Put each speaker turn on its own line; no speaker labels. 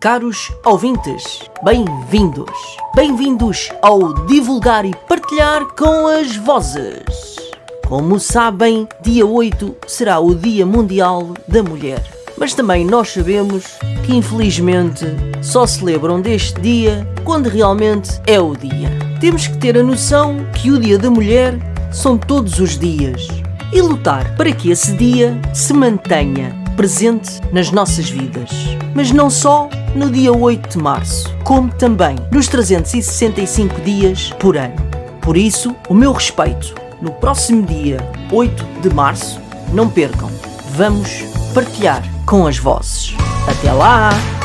Caros ouvintes, bem-vindos. Bem-vindos ao Divulgar e Partilhar com as Vozes. Como sabem, dia 8 será o Dia Mundial da Mulher. Mas também nós sabemos que, infelizmente, só celebram deste dia quando realmente é o dia. Temos que ter a noção que o Dia da Mulher são todos os dias e lutar para que esse dia se mantenha presente nas nossas vidas. Mas não só no dia 8 de março, como também nos 365 dias por ano. Por isso, o meu respeito. No próximo dia 8 de março, não percam, vamos partilhar com as vozes. Até lá!